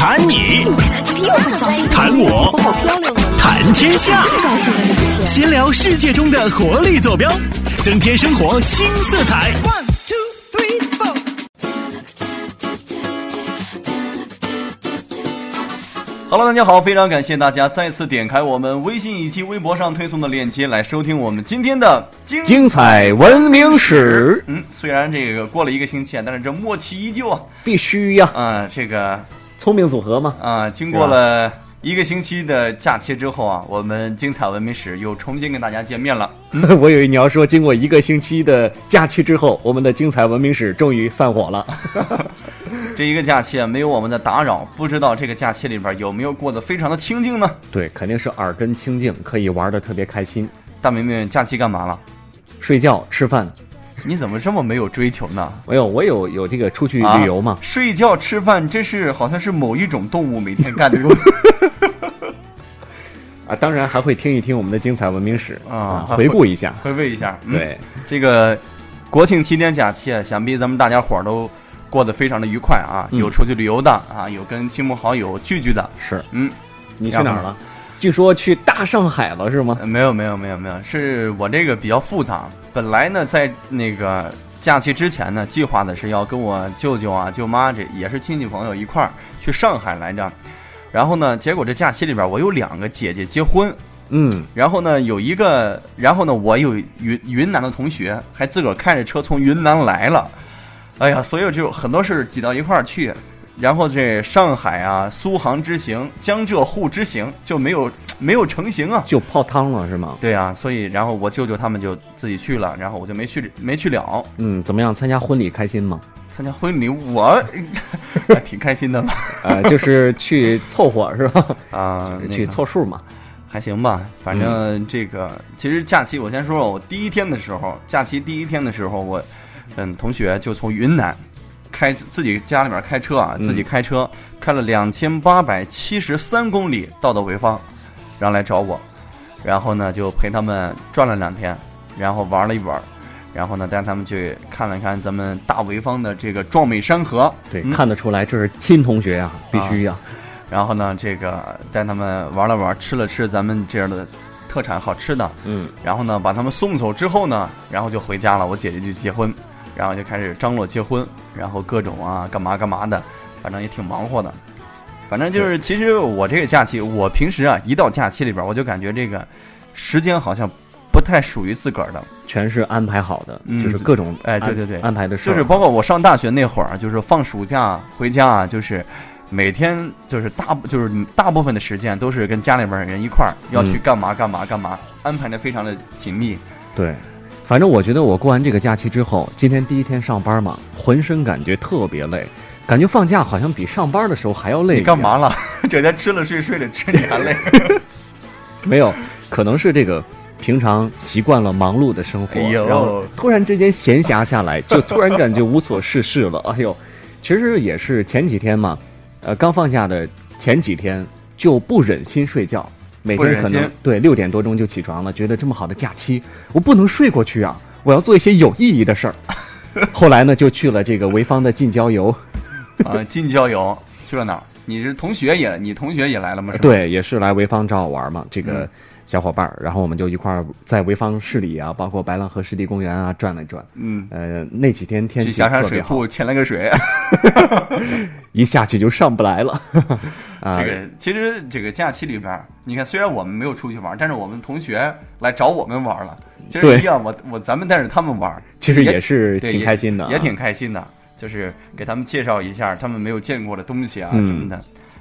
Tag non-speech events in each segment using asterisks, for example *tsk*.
谈你，谈我，谈天下，闲聊世界中的活力坐标，增添生活新色彩。Hello，大家好，非常感谢大家再次点开我们微信以及微博上推送的链接来收听我们今天的精精彩文明史。嗯，虽然这个过了一个星期啊，但是这默契依旧啊。必须呀，啊、这个聪明组合嘛。啊、经过了一个星期的假期之后啊，我们精彩文明史又重新跟大家见面了。*laughs* 我以为你要说，经过一个星期的假期之后，我们的精彩文明史终于散伙了。*laughs* 这一个假期啊，没有我们的打扰，不知道这个假期里边有没有过得非常的清静呢？对，肯定是耳根清静，可以玩的特别开心。大明明假期干嘛了？睡觉、吃饭，你怎么这么没有追求呢？没有，我有有这个出去啊旅游嘛？睡觉、吃饭，这是好像是某一种动物每天干的工 *laughs* 啊，当然还会听一听我们的精彩文明史啊回顾一下。回味一下。嗯、对，这个国庆七天假期啊，想必咱们大家伙儿都过得非常的愉快啊，嗯有出去旅游的啊，有跟亲朋好友聚聚的。是嗯，你去哪儿了？据说去大上海了是吗？呃没有没有没有没有，是我这个比较复杂。本来呢，在那个假期之前呢，计划的是要跟我舅舅啊、舅妈这也是亲戚朋友一块儿去上海来着。然后呢，结果这假期里边我有两个姐姐结婚，嗯，然后呢有一个，然后呢我有云云南的同学还自个儿开着车从云南来了，哎呀，所以就很多事儿挤到一块儿去。然后这上海啊、苏杭之行、江浙沪之行就没有没有成型啊。就泡汤了是吗？对啊，所以然后我舅舅他们就自己去了，然后我就没去没去了。嗯，怎么样？参加婚礼开心吗？参加婚礼，我 *laughs* 还挺开心的嘛。呃，就是去凑合是吧？*laughs* 啊，那去凑数嘛。还行吧，反正这个、其实假期，我先说说我第一天的时候，假期第一天的时候，我嗯同学就从云南开自己家里面开车啊，嗯自己开车、开了两千八百七十三公里到的潍坊，然后来找我，然后呢就陪他们转了两天，然后玩了一玩。然后呢，带他们去看了看咱们大潍坊的这个壮美山河，对，嗯看得出来这是亲同学呀，必须呀。然后呢，这个带他们玩了玩，吃了吃咱们这样的特产好吃的，嗯，然后呢，把他们送走之后呢，然后就回家了。我姐姐就结婚，然后就开始张罗结婚，然后各种啊干嘛干嘛的，反正也挺忙活的。反正就是，其实我这个假期，我平时啊一到假期里边，我就感觉这个时间好像不太属于自个儿的。全是安排好的，嗯就是各种哎，对对对，安排的就是包括我上大学那会儿，就是放暑假回家啊，就是每天就是大就是大部分的时间都是跟家里边人一块儿要去嗯干嘛干嘛干嘛，安排的非常的紧密。对。反正我觉得我过完这个假期之后，今天第一天上班嘛，浑身感觉特别累，感觉放假好像比上班的时候还要累。你干？嘛了？*laughs* 整天吃了睡，睡了吃，你还累？*laughs* *laughs* 没有，可能是这个平常习惯了忙碌的生活，哎然后突然之间闲暇下来，就突然感觉无所事事了。哎呦，其实也是前几天嘛，呃，刚放假的前几天就不忍心睡觉，每天可能对六点多钟就起床了，觉得这么好的假期，我不能睡过去啊，我要做一些有意义的事儿。*laughs* 后来呢，就去了这个潍坊的近郊游，啊，近郊游去了哪儿？你是同学也，你同学也来了吗？对，也是来潍坊找我玩嘛，这个嗯小伙伴儿，然后我们就一块儿在潍坊市里啊，包括白浪河湿地公园啊转了转。嗯，呃，那几天天气去霞山水库潜了个水。*laughs* *laughs* 一下去就上不来了。啊，这个其实这个假期里边儿，你看，虽然我们没有出去玩，但是我们同学来找我们玩了。其实一样，我我咱们带着他们玩，其实也也是挺开心的、啊也挺开心的。就是给他们介绍一下他们没有见过的东西啊嗯什么的。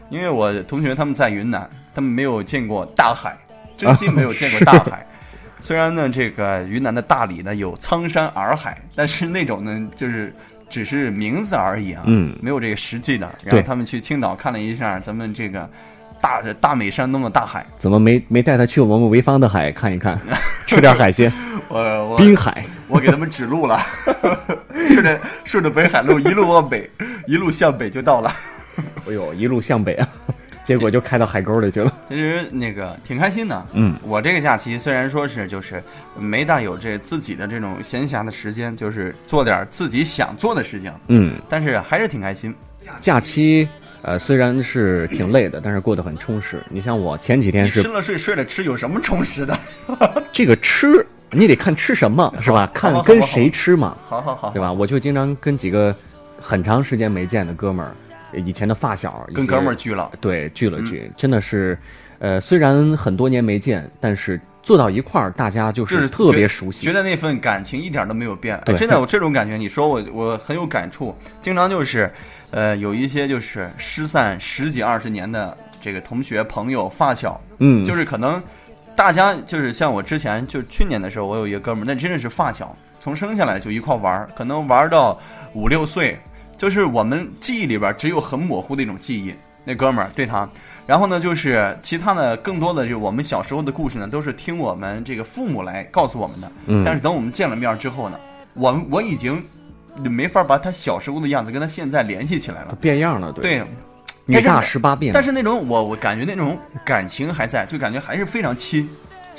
因为我同学他们在云南，他们没有见过大海，真心没有见过大海。*laughs* 虽然呢，这个云南的大理呢有苍山洱海，但是那种呢就是只是名字而已啊，嗯。没有这个实际的。然后他们去青岛看了一下咱们这个大大美山东的大海，怎么没没带他去我们潍坊的海看一看，*laughs* 吃点海鲜，我我滨海。我给他们指路了，*laughs* 顺着顺着北海路一路往北，一路向北就到了。哎呦，一路向北啊，结果就开到海沟里去了。*laughs* 其实那个挺开心的。嗯，我这个假期虽然说是就是没大有这自己的这种闲暇的时间，就是做点自己想做的事情，嗯，但是还是挺开心。假期呃，虽然是挺累的，但是过得很充实。你像我前几天是你吃了睡，睡了吃，有什么充实的？*laughs* 这个吃，你得看吃什么，*laughs* 是吧？看跟谁吃嘛，好好好，对吧？我就经常跟几个很长时间没见的哥们儿，以前的发小，跟哥们儿聚了，对聚了聚，真的是，呃，虽然很多年没见，但是坐到一块儿，大家就就是是特别熟悉觉。得那份感情一点都没有变。真的，我这种感觉，你说我我很有感触。经常就是，呃，有一些就是失散十几二十年的这个同学、朋友、发小，嗯，就是可能大家就是像我之前就去年的时候，我有一个哥们儿，那真的是发小，从生下来就一块玩儿，可能玩到五六岁，就是我们记忆里边只有很模糊的一种记忆。那哥们儿对他，然后呢，就是其他的更多的就是我们小时候的故事呢，都是听我们这个父母来告诉我们的。嗯但是等我们见了面之后呢，我我已经没法把他小时候的样子跟他现在联系起来了。变样了，对，对，女大十八变。但是那种我我感觉那种感情还在，就感觉还是非常亲，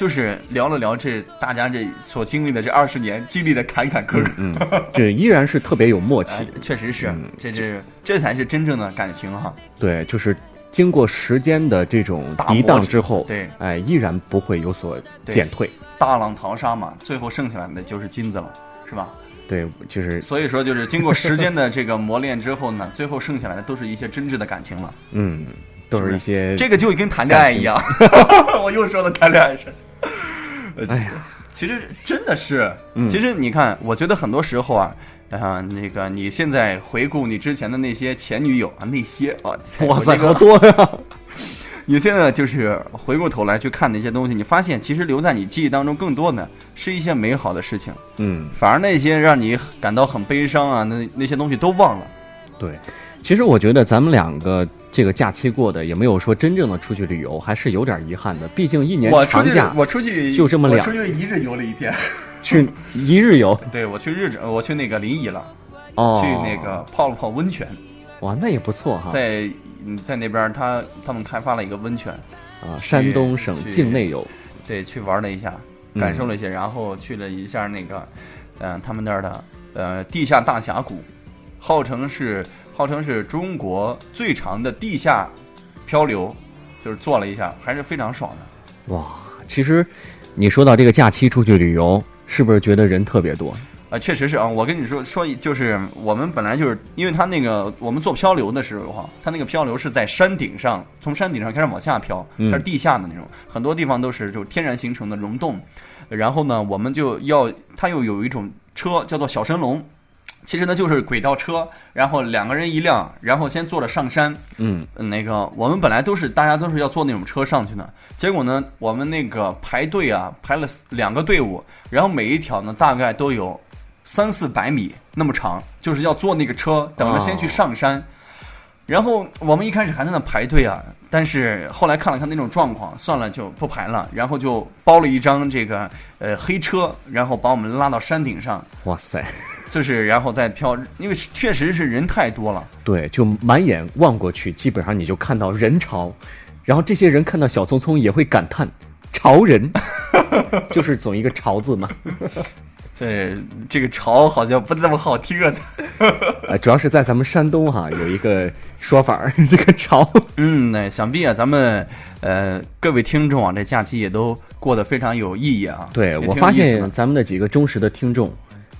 就是聊了聊这大家这所经历的这二十年经历的坎坎坷坷，嗯，这依然是特别有默契 *laughs* 哎。确实是，嗯这是这才是真正的感情哈。对，就是经过时间的这种涤荡之后，对哎，依然不会有所减退。大浪淘沙嘛，最后剩下来的就是金子了，是吧？对，就是所以说，就是经过时间的这个磨练之后呢，*laughs* 最后剩下来的都是一些真挚的感情了。嗯，都是一些这个就跟谈恋爱一样，*laughs* 我又说了谈恋爱事情。哎呀，其实真的是，嗯其实你看，我觉得很多时候啊，啊、那个你现在回顾你之前的那些前女友啊，那些啊，哇塞，好多呀！*laughs* 你现在就是回过头来去看那些东西，你发现其实留在你记忆当中更多的是一些美好的事情，嗯，反而那些让你感到很悲伤啊，那那些东西都忘了。对。其实我觉得咱们两个这个假期过的也没有说真正的出去旅游，还是有点遗憾的。毕竟一年我出去长假，我出去就这么两我出去一日游了一天。去 *laughs* 一日游对，我去日我去那个临沂了，哦，去那个泡了泡温泉，哇，那也不错哈。在嗯在那边他他们开发了一个温泉，啊，山东省境内游，对，去玩了一下，嗯感受了一下，然后去了一下那个，嗯、他们那儿的呃地下大峡谷，号称是号称是中国最长的地下漂流，就是坐了一下，还是非常爽的。哇，其实你说到这个假期出去旅游，是不是觉得人特别多？啊，确实是啊，我跟你说说，就是我们本来就是，因为他那个我们做漂流的时候哈，他那个漂流是在山顶上，从山顶上开始往下漂，嗯它是地下的那种，很多地方都是就天然形成的溶洞，然后呢，我们就要它又有一种车叫做小神龙，其实呢就是轨道车，然后两个人一辆，然后先坐着上山，嗯，那个我们本来都是大家都是要坐那种车上去的，结果呢，我们那个排队啊排了两个队伍，然后每一条呢大概都有三四百米那么长，就是要坐那个车等着先去上山。然后我们一开始还在那排队啊，但是后来看了看那种状况，算了就不排了，然后就包了一张这个呃黑车，然后把我们拉到山顶上，哇塞，就是然后再飘，因为确实是人太多了。对，就满眼望过去，基本上你就看到人潮，然后这些人看到小聪聪也会感叹“潮人”，*laughs* 就是总一个“潮”字嘛。这这个潮好像不那么好听啊。*laughs* 呃，主要是在咱们山东哈有一个说法儿，*laughs* 这个“潮嗯，那想必啊，咱们呃各位听众啊，这假期也都过得非常有意义啊。”。对我发现咱们的几个忠实的听众，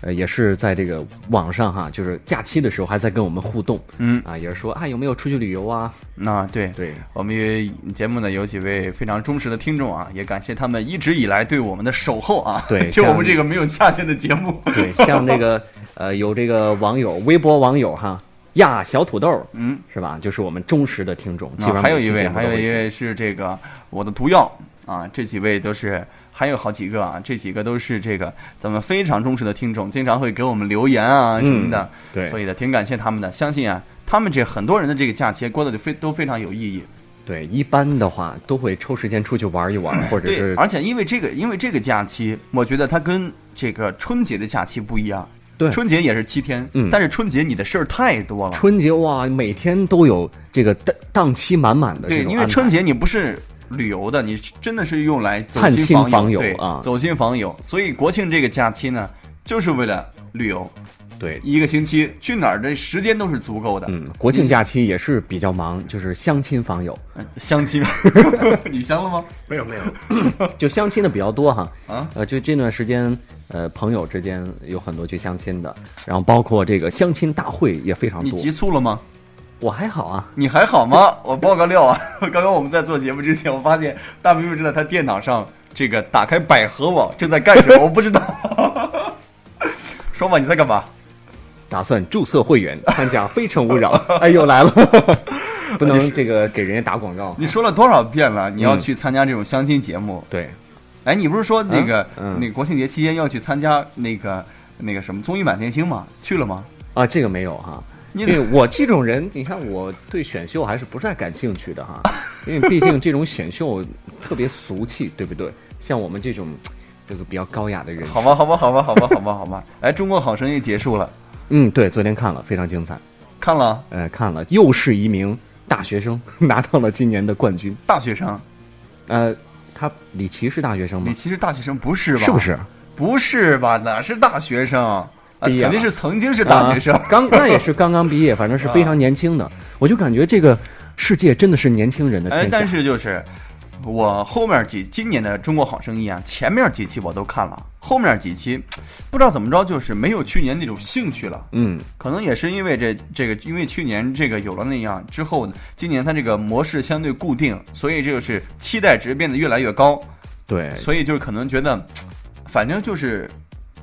呃，也是在这个网上哈，就是假期的时候还在跟我们互动嗯，啊，也是说啊有没有出去旅游啊？那对对，我们也节目呢有几位非常忠实的听众啊，也感谢他们一直以来对我们的守候啊。*laughs* 对听我们这个没有下线的节目。对，像这个呃有这个网友微博网友哈呀小土豆嗯，是吧？就是我们忠实的听众，基本上啊还有一位，还有一位是这个我的毒药啊，这几位都是，还有好几个啊，这几个都是这个咱们非常忠实的听众，经常会给我们留言啊什么的，对所以呢，挺感谢他们的。相信啊，他们这很多人的这个假期过得就非都非常有意义。对，一般的话都会抽时间出去玩一玩，或者对，是而且因为这个，因为这个假期，我觉得它跟这个春节的假期不一样。对春节也是七天，嗯但是春节你的事儿太多了。春节哇，每天都有这个档档期满满的对，因为春节你不是旅游的，你真的是用来走探亲亲访访友对啊走亲访友。所以国庆这个假期呢，就是为了旅游，对，一个星期去哪儿的时间都是足够的。嗯，国庆假期也是比较忙，就是相亲访友，嗯相亲，*laughs* 你相了吗？没有没有，*coughs* 就相亲的比较多哈。啊，呃，就这段时间，呃，朋友之间有很多去相亲的，然后包括这个相亲大会也非常多。你急促了吗？我还好啊，你还好吗？我爆个料啊！*laughs* 刚刚我们在做节目之前，我发现大明明正在他电脑上这个打开百合网，正在干什么？*laughs* 我不知道。*laughs* 说吧，你在干嘛？打算注册会员参加《非诚勿扰》。哎，又来了，不能这个给人家打广告。你说了多少遍了？你要去参加这种相亲节目？对，哎，你不是说那个、那个国庆节期间要去参加那个那个什么综艺满天星吗？去了吗？啊，这个没有哈。你因为我这种人，你看我对选秀还是不太感兴趣的哈，因为毕竟这种选秀特别俗气，对不对？像我们这种这个比较高雅的人，好吧，好吧，好吧，好吧，好吧，好吧。哎，中国好声音结束了，嗯，对，昨天看了，非常精彩。看了呃，看了，又是一名大学生 *laughs* 拿到了今年的冠军。大学生，呃，他李琦是大学生吗李？琦是大学生不是吧？是不？是？不是吧？哪是大学生？啊，毕业了肯定是曾经是大学生。啊 *laughs* 刚那也是刚刚毕业，反正是非常年轻的。我就感觉这个世界真的是年轻人的哎，天下。但是就是我后面几今年的中国好声音啊，前面几期我都看了，后面几期不知道怎么着，就是没有去年那种兴趣了。嗯，可能也是因为这这个，因为去年这个有了那样之后，今年它这个模式相对固定，所以这个是期待值变得越来越高，对，所以就是可能觉得，反正就是，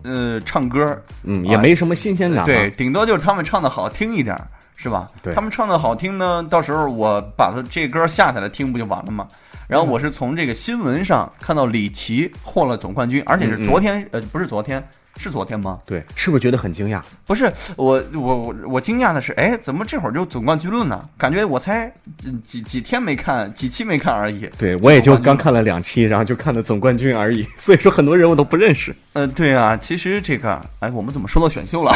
呃，唱歌，嗯，也没什么新鲜感嘛。对，顶多就是他们唱的好听一点，是吧？对他们唱的好听呢，到时候我把他这歌下下来听不就完了吗？然后我是从这个新闻上看到李琦获了总冠军，而且是嗯嗯昨天，呃，不是昨天，是昨天吗？对，是不是觉得很惊讶？不是，我我我我惊讶的是，哎，怎么这会儿就总冠军了呢？感觉我才几几几天没看，几期没看而已。对我也就刚看了两期，然后就看了总冠军而已。*laughs* 所以说很多人我都不认识呃，对啊，其实这个，哎，我们怎么说到选秀了？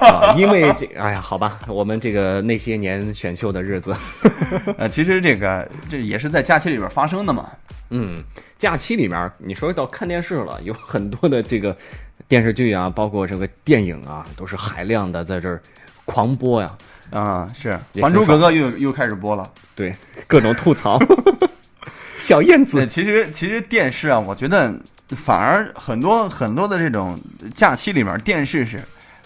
啊，*laughs* 因为这，哎呀，好吧，我们这个那些年选秀的日子，*laughs* 呃，其实这个这也是在假期里边发生的嘛。嗯，假期里面你说到看电视了，有很多的这个电视剧啊，包括这个电影啊，都是海量的在这儿狂播呀，啊、是《还珠格格又》又开始播了。对，各种吐槽。*laughs* 小燕，子，其实其实电视啊，我觉得反而很多很多的这种假期里面，电视是，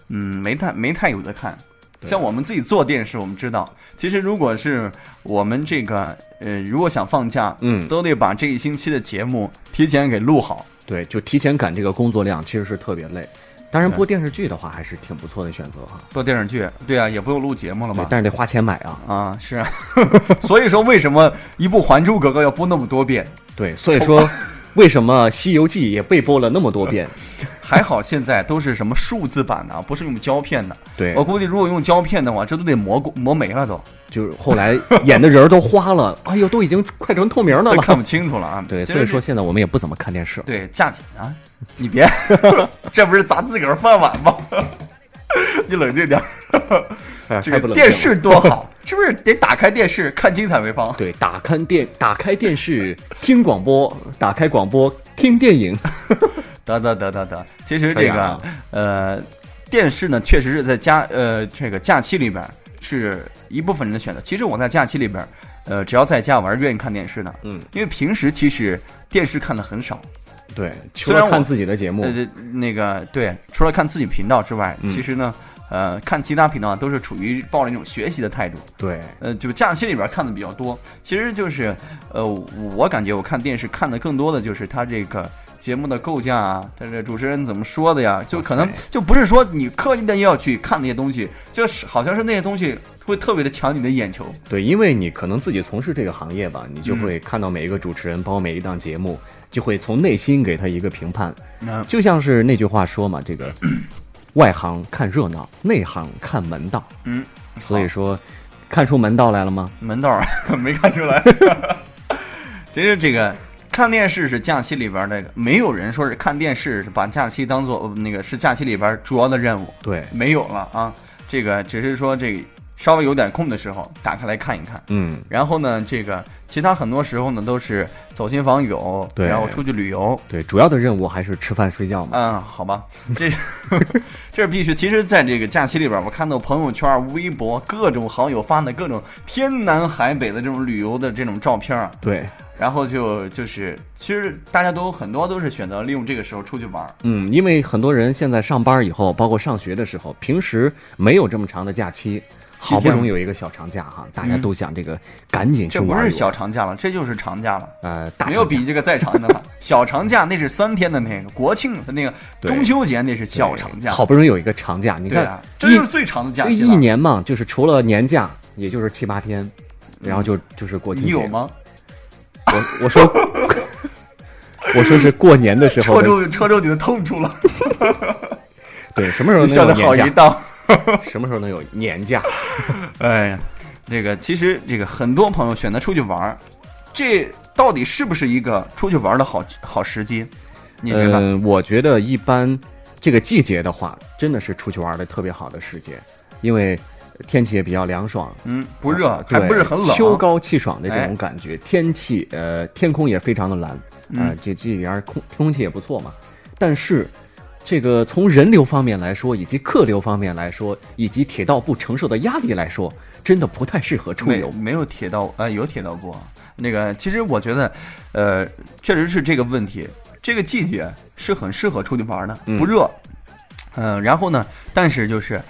嗯，没太没太有的看。像我们自己做电视，我们知道，其实如果是我们这个呃，如果想放假，嗯都得把这一星期的节目提前给录好。对，就提前赶这个工作量，其实是特别累。当然，播电视剧的话还是挺不错的选择哈。播电视剧，对啊，也不用录节目了嘛，。但是得花钱买啊。啊，是啊，*laughs* 所以说为什么一部《还珠格格》要播那么多遍？对，所以说，*laughs* 为什么《西游记》也被播了那么多遍？*laughs* 还好现在都是什么数字版的，不是用胶片的。对我，估计如果用胶片的话，这都得磨磨没了都，就是后来演的人儿都花了，*laughs* 哎呦，都已经快成透明的了看不。清楚了啊。对，所以说现在我们也不怎么看电视。对价钱啊，你别，*laughs* 这不是砸自个儿饭碗吗？*laughs* 你冷静点儿，哎这个电视多好，是不是得打开电视看精彩潍坊？对，打开电打开电视听广播，打开广播听电影。得得得得得，其实这个呃，电视呢，确实是在家呃这个假期里边是一部分人的选择。其实我在假期里边，呃，只要在家，我还是愿意看电视的，嗯，因为平时其实电视看的很少。对，除了看自己的节目，呃，那个对，除了看自己频道之外，嗯其实呢，呃，看其他频道都是处于抱着一种学习的态度。对，呃，就假期里边看的比较多。其实就是，呃，我感觉我看电视看的更多的就是它这个节目的构架啊，但是主持人怎么说的呀，就可能就不是说你刻意的要去看那些东西，就是好像是那些东西会特别的抢你的眼球。对，因为你可能自己从事这个行业吧，你就嗯会看到每一个主持人，包括每一档节目，就会从内心给他一个评判。那就像是那句话说嘛，这个外行看热闹，内行看门道。嗯，所以说，看出门道来了吗？门道儿 *laughs* 没看出来。*laughs* *laughs* 其实这个看电视是假期里边儿那个，没有人说是看电视是把假期当做那个是假期里边主要的任务。对，没有了啊。这个只是说这稍微有点空的时候打开来看一看。嗯，然后呢，这个其他很多时候呢都是走亲访友，对然后出去旅游。对，主要的任务还是吃饭睡觉嘛。嗯，好吧，这 *laughs* 这是必须。其实，在这个假期里边，我看到朋友圈、微博各种好友发的各种天南海北的这种旅游的这种照片啊，对，然后就就是，其实大家都很多都是选择利用这个时候出去玩儿。嗯，因为很多人现在上班以后，包括上学的时候，平时没有这么长的假期，好不容易有一个小长假哈，大家都想这个赶紧去玩这不是小长假了，这就是长假了。呃，大没有比这个再长的了。*laughs* 小长假那是三天的那个，国庆的那个中秋节那是小长假。好不容易有一个长假，你看啊，这就是最长的假期一了。年嘛，就是除了年假，也就是七八天，然后就就是国庆节。你有？吗？我我说我说是过年的时候的，戳中戳中你的痛处了，对，什么时候能有年假？一道。什么时候能有年假？哎呀，这个其实这个很多朋友选择出去玩儿，这到底是不是一个出去玩的好好时机？你觉得？嗯，我觉得一般这个季节的话，真的是出去玩的特别好的时节，因为天气也比较凉爽，嗯，不热，还不是很冷。秋高气爽的这哎种感觉，天气呃天空也非常的蓝，呃这，这里边空空气也不错嘛。但是这个从人流方面来说，以及客流方面来说，以及铁道部承受的压力来说，真的不太适合出游。没没有铁道，呃，有铁道部。那个，其实我觉得，呃，确实是这个问题。这个季节是很适合出去玩的，嗯不热。嗯、然后呢，但是就是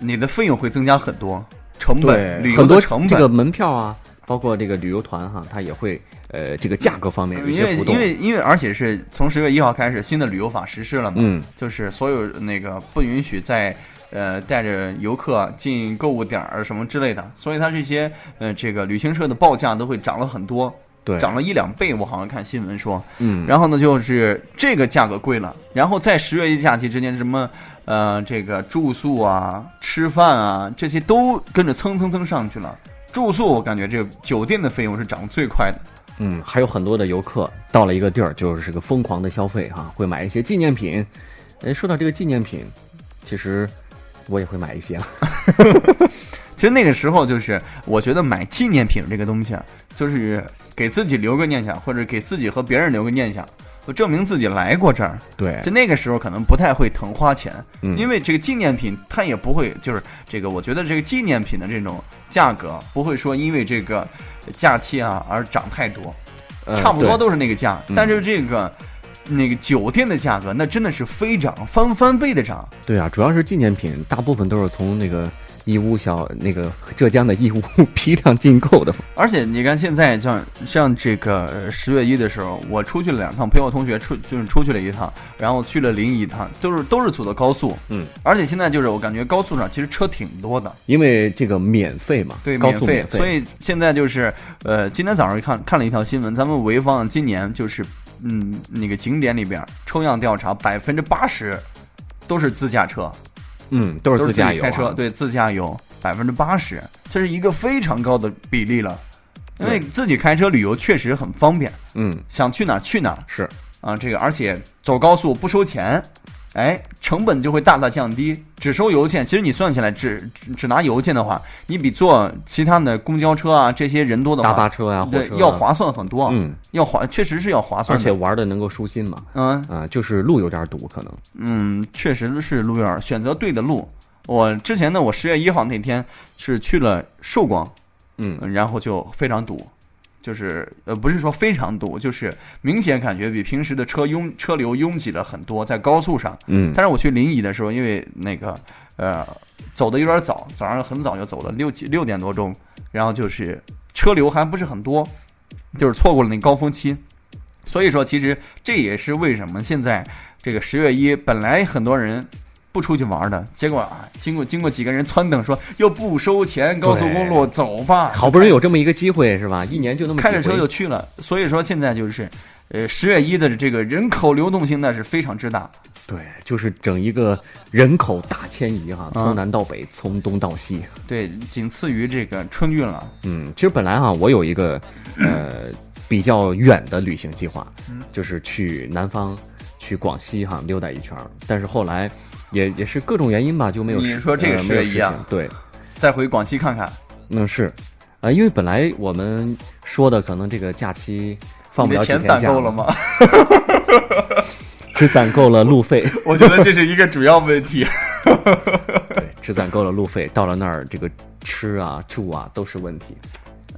你的费用会增加很多，成本，旅游很多的成本。这个门票啊，包括这个旅游团哈，它也会呃这个价格方面有些浮动因。为因为而且是从十月一号开始，新的旅游法实施了嘛，嗯，就是所有那个不允许再呃带着游客进购物点儿什么之类的，所以它这些呃这个旅行社的报价都会涨了很多，对，涨了一两倍，我好像看新闻说。嗯，然后呢，就是这个价格贵了，然后在十月一假期之间，什么呃这个住宿啊、吃饭啊这些都跟着蹭蹭蹭上去了。住宿我感觉这个酒店的费用是涨得最快的。嗯，还有很多的游客到了一个地儿，就是个疯狂的消费哈，会买一些纪念品。哎，说到这个纪念品，其实我也会买一些了。其实那个时候就是，我觉得买纪念品这个东西啊，就是给自己留个念想，或者给自己和别人留个念想，就证明自己来过这儿。对，就那个时候可能不太会疼花钱，嗯因为这个纪念品它也不会，就是这个，我觉得这个纪念品的这种价格不会说因为这个假期啊而涨太多，呃差不多都是那个价。嗯但是这个那个酒店的价格那真的是飞涨，翻翻倍的涨。对啊，主要是纪念品，大部分都是从那个义乌小那个浙江的义乌批量进购的。而且你看，现在像像这个呃十月一的时候，我出去了两趟，陪我同学出就是出去了一趟，然后去了临沂一趟，都是都是走的高速。嗯，而且现在就是我感觉高速上其实车挺多的，因为这个免费嘛，对，免费，所以现在就是呃，今天早上看看了一条新闻，咱们潍坊今年就是嗯那个景点里边抽样调查，百分之八十都是自驾车，嗯，都是自驾游、啊，开车，对，自驾游百分之八十，这是一个非常高的比例了。因为自己开车旅游确实很方便，嗯，想去哪儿去哪儿是，啊。这个而且走高速不收钱，哎，成本就会大大降低，只收邮件。其实你算起来，只只只拿邮件的话，你比坐其他的公交车啊这些人多的大，巴车、啊、对要，划算很多，嗯，要划确实是要划算而。且玩的能够舒心嘛，嗯。啊、就是路有点堵，可能，嗯，确实是路有点，选择对的路。我之前呢，我十月一号那天是去了寿光，嗯，然后就非常堵，就是呃不是说非常堵，就是明显感觉比平时的车拥车流拥挤了很多，在高速上。嗯，但是我去临沂的时候，因为那个呃走的有点早，早上很早就走了，六几六点多钟，然后就是车流还不是很多，就是错过了那高峰期。所以说，其实这也是为什么现在这个十月一本来很多人不出去玩的，结果啊，经过经过几个人撺掇说又不收钱，高速公路走吧，好不容易有这么一个机会是吧？一年就那么开着车就去了。所以说现在就是，呃，十月一的这个人口流动性那是非常之大。对，就是整一个人口大迁移哈，从嗯南到北，从东到西。对，仅次于这个春运了。嗯，其实本来哈，我有一个呃比较远的旅行计划，嗯就是去南方，去广西哈溜达一圈儿。但是后来也也是各种原因吧，就没有实。你说这个十月一啊对，再回广西看看。嗯，是，啊，因为本来我们说的可能这个假期放不了几天假，钱攒够了吗？*laughs* 只攒够了路费。*laughs* 我觉得这是一个主要问题。*laughs* 对，只攒够了路费，到了那儿这个吃啊、住啊都是问题。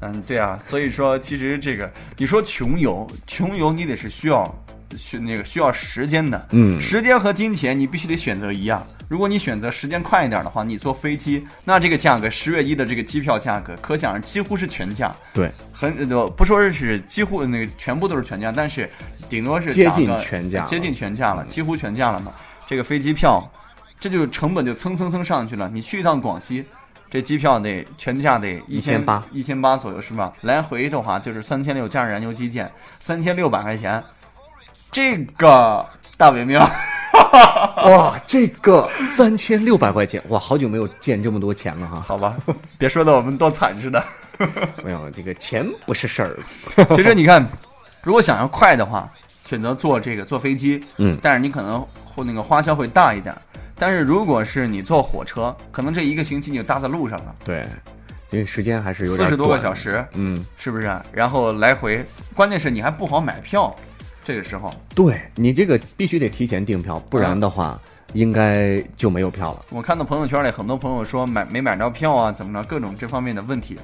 嗯，对啊，所以说其实这个你说穷游，穷游你得是需要需那个需要时间的，嗯时间和金钱你必须得选择一样。如果你选择时间快一点的话，你坐飞机，那这个价格十月一的这个机票价格，可想而几乎是全价，对，很呃不说是几乎那个全部都是全价，但是顶多是接近全价了接近全价了，几乎全价了嘛。这个飞机票，这就成本就蹭蹭蹭上去了。你去一趟广西，这机票得全价得一千1800一千八左右是吧？来回的话就是三千六加上燃油基建，三千六百块钱。这个大伟明，*laughs* 哇，这个三千六百块钱，哇，好久没有见这么多钱了哈。好吧，别说的我们多惨似的。*laughs* 没有，这个钱不是事儿。*laughs* 其实你看，如果想要快的话，选择坐这个坐飞机，嗯但是你可能会那个花销会大一点。但是如果是你坐火车，可能这一个星期你就搭在路上了，对，因为时间还是有点四十多个小时，嗯，是不是？然后来回，关键是你还不好买票，这个时候，对你这个必须得提前订票，不然的话，应该就没有票了。我看到朋友圈里很多朋友说买没买着票啊，怎么着，各种这方面的问题。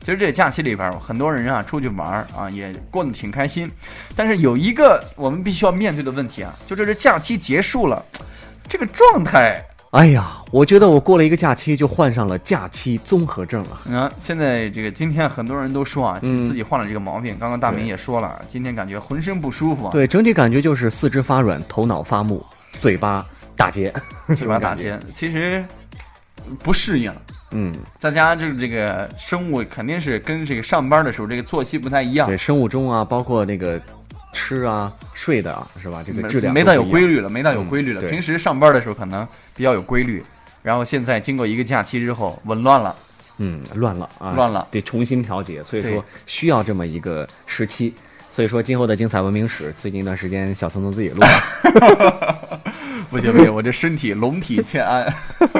其实这假期里边，很多人啊出去玩儿啊，也过得挺开心。但是有一个我们必须要面对的问题啊，就这是这假期结束了，这个状态哎呀，我觉得我过了一个假期就患上了假期综合症了。啊，现在这个今天很多人都说啊，嗯自己患了这个毛病。刚刚大明也说了，今天感觉浑身不舒服啊，对，整体感觉就是四肢发软、头脑发木、嘴巴打结，嘴巴打结，其实不适应。嗯，再加上这个这个生物肯定是跟这个上班的时候这个作息不太一样对，，生物钟啊，包括那个吃啊、睡的啊，是吧？这个质量没大有。规律了，没大有规律了。嗯平时上班的时候可能比较有规律，然后现在经过一个假期之后紊乱了，嗯，乱了啊，乱了得重新调节，所以说需要这么一个时期。所以说，今后的精彩文明史，最近一段时间小聪聪自己录的，*laughs* 不行不行，我这身体龙体欠安，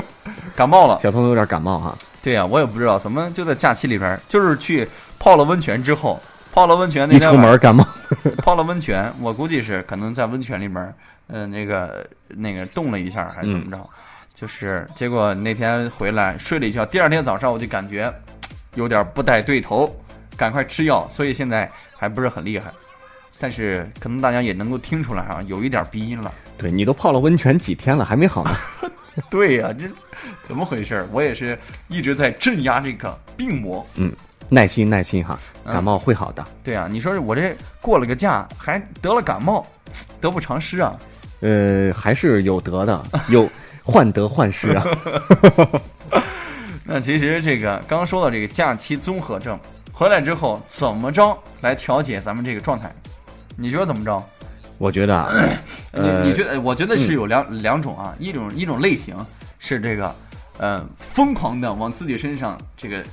*laughs* 感冒了。小聪聪有点感冒哈。对呀、我也不知道怎么就在假期里边，就是去泡了温泉之后，泡了温泉那天晚出门感冒，*laughs* 泡了温泉，我估计是可能在温泉里面，呃，那个那个动了一下还是怎么着，嗯就是结果那天回来睡了一觉，第二天早上我就感觉有点不太对头，赶快吃药，所以现在还不是很厉害，但是可能大家也能够听出来啊，有一点鼻音了。对你都泡了温泉几天了，还没好呢。*laughs* 对呀、这怎么回事？我也是一直在镇压这个病魔。耐心，耐心哈，嗯感冒会好的。对啊，你说我这过了个假，还得了感冒，得不偿失啊！呃，还是有得的，*laughs* 有患得患失啊。*laughs* 那其实这个刚刚说到这个假期综合症，回来之后怎么着来调节咱们这个状态？你觉得怎么着？我觉得啊，*coughs* 呃你你觉得？我觉得是有两、两种啊，一种一种类型是这个，呃，疯狂的往自己身上这个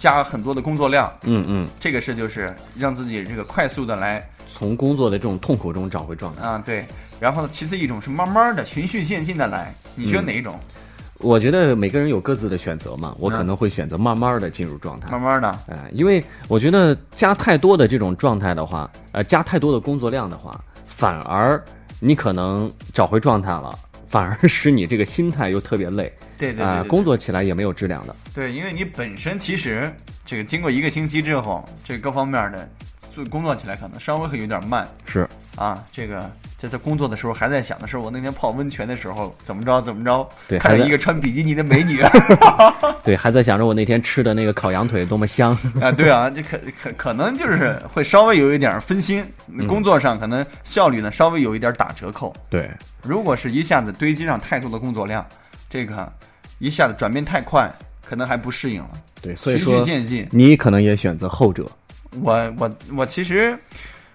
加很多的工作量，嗯嗯，这个是就是让自己这个快速的来从工作的这种痛苦中找回状态。啊对。然后呢，其次一种是慢慢的循序渐进的来，你觉得嗯哪一种？我觉得每个人有各自的选择嘛，我嗯可能会选择慢慢的进入状态。慢慢的，哎，因为我觉得加太多的这种状态的话，呃，加太多的工作量的话，反而你可能找回状态了，反而使你这个心态又特别累啊、对对对对工作起来也没有质量的。对，因为你本身其实这个经过一个星期之后，这各方面的做工作起来可能稍微会有点慢是，啊。这个在在工作的时候还在想的是，我那天泡温泉的时候怎么着怎么着，对看见一个穿比基尼的美女 *laughs* 对，还在想着我那天吃的那个烤羊腿多么香。*laughs* 啊，对啊，这可可可能就是会稍微有一点分心，工作上可能效率呢稍微有一点打折扣。对，如果是一下子堆积上太多的工作量，这个一下子转变太快，可能还不适应了。对，所以循序说渐进，你可能也选择后者。我我我其实，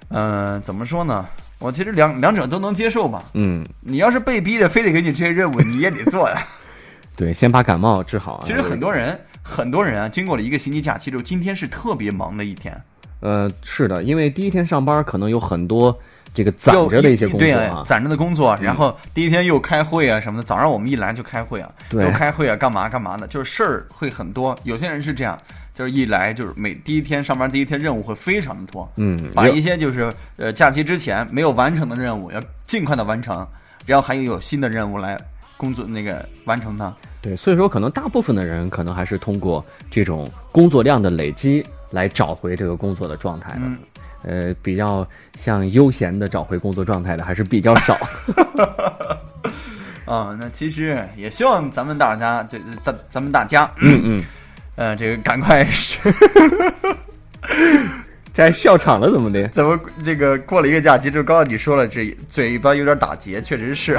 嗯、怎么说呢？我其实两两者都能接受吧。嗯，你要是被逼的，非得给你这些任务，你也得做呀。*laughs* 对，先把感冒治好啊。其实很多人，很多人啊，经过了一个星期假期之后，今天是特别忙的一天。呃，是的，因为第一天上班可能有很多这个攒着的一些工作对啊，攒着的工作，然后第一天又开会啊什么的，早上我们一来就开会啊，对又开会啊，干嘛干嘛的，就是事儿会很多。有些人是这样，就是一来就是每第一天上班第一天任务会非常的多，嗯，把一些就是呃假期之前没有完成的任务要尽快的完成，然后还有有新的任务来工作那个完成它。对，所以说可能大部分的人可能还是通过这种工作量的累积来找回这个工作的状态的。嗯呃，比较像悠闲的找回工作状态的还是比较少。*laughs* 啊、那其实也希望咱们大家，这咱咱们大家，嗯嗯，*laughs* 呃，这个赶快 *laughs* 这还笑场了怎么的？怎么这个过了一个假期，就刚刚你说了，这嘴巴有点打结，确实是。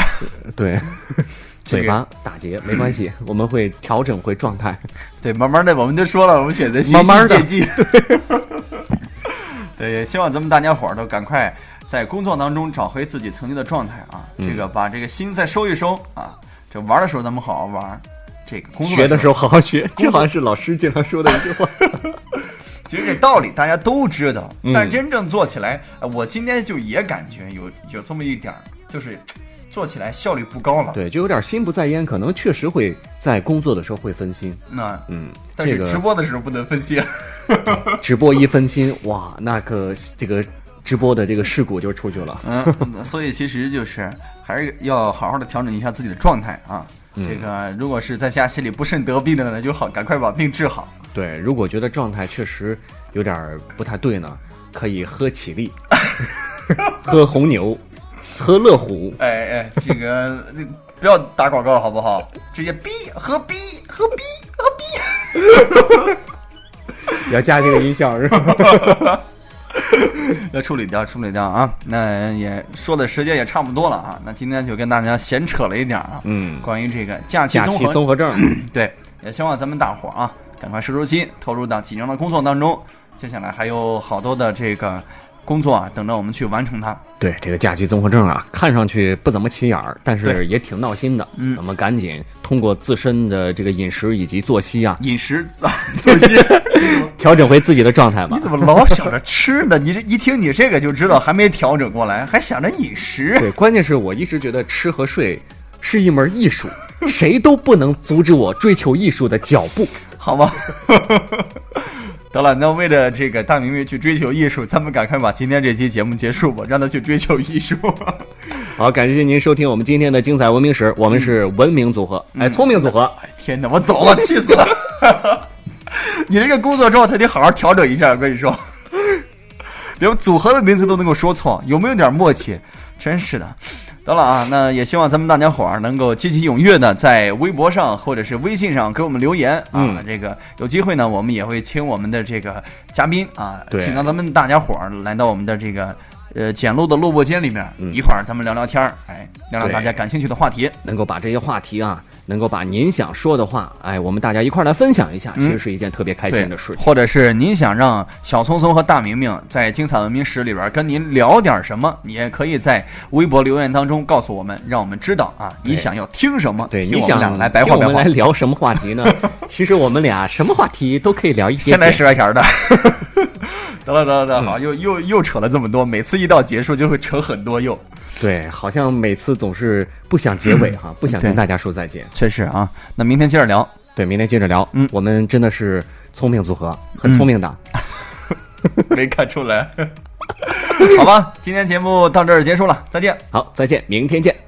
对，*laughs* 嘴巴打结没关系，我们会调整回状态。*laughs* 对，慢慢的，我们就说了，我们选择学慢慢地习借鉴。对，也希望咱们大家伙儿都赶快在工作当中找回自己曾经的状态啊！嗯这个把这个心再收一收啊！这玩的时候咱们好好玩，这个工作学的时候，好好学，这好像是老师经常说的一句话。*laughs* 其实这道理大家都知道，嗯但真正做起来，呃我今天就也感觉有有这么一点儿，就是 *tsk* 做起来效率不高了。对，就有点心不在焉，可能确实会在工作的时候会分心。那嗯，但是直播的时候不能分析。*laughs* 直播一分心，哇，那个这个直播的这个事故就出去了。嗯，所以其实就是还是要好好的调整一下自己的状态啊。嗯这个如果是在家心里不慎得病的呢，就好赶快把病治好。对，如果觉得状态确实有点不太对呢，可以喝起立，*laughs* 喝红牛，*laughs* 喝乐虎。哎哎，这个不要打广告好不好？直接逼喝逼喝逼喝逼，*laughs* 要加这个音效是吧？*laughs* 要处理掉处理掉啊。那也说的时间也差不多了啊。那今天就跟大家闲扯了一点啊，嗯，关于这个假期综合综合症，*clears throat* 对，也希望咱们大伙儿啊，赶快收收心，投入到紧张的工作当中。接下来还有好多的这个工作啊，等着我们去完成它。对这个假期综合症啊，看上去不怎么起眼儿，但是也挺闹心的。嗯我们赶紧通过自身的这个饮食以及作息啊，饮食啊，作息，*laughs* 调整回自己的状态吧你。怎么老想着吃呢？你这一听你这个就知道还没调整过来，还想着饮食。*laughs* 对，关键是我一直觉得吃和睡是一门艺术，谁都不能阻止我追求艺术的脚步。*laughs* 好吧。得了，那为了这个大明月去追求艺术，咱们赶快把今天这期节目结束吧，让他去追求艺术。好，感谢您收听我们今天的精彩文明史，我们是文明组合，哎，聪明组合。哎天哪，我走了，气死了！你这个工作状态得好好调整一下，我跟你说，连组合的名字都能够说错，有没有点默契？真是的。得了啊，那也希望咱们大家伙儿能够积极踊跃的在微博上或者是微信上给我们留言啊。嗯这个有机会呢，我们也会请我们的这个嘉宾啊，请到咱们大家伙儿来到我们的这个呃简陋的录播间里面，嗯一块儿咱们聊聊天儿，哎，聊聊大家感兴趣的话题。能够把这些话题啊，能够把您想说的话，哎，我们大家一块儿来分享一下，其实是一件特别开心的事情。或者是您想让小聪聪和大明明在精彩文明史里边跟您聊点什么，你也可以在微博留言当中告诉我们，让我们知道啊，你想要听什么，对，你想来白话白话我们来。聊什么话题呢？*laughs* 其实我们俩什么话题都可以聊一些。先来十块钱的。得了得了得了，好，又又又扯了这么多，每次一到结束就会扯很多又。对，好像每次总是不想结尾哈，不想跟大家说再见。确实啊，那明天接着聊。对，明天接着聊。嗯我们真的是聪明组合，很聪明的。*laughs* 没看出来。*laughs* 好吧，今天节目到这儿结束了，再见。好，再见，明天见。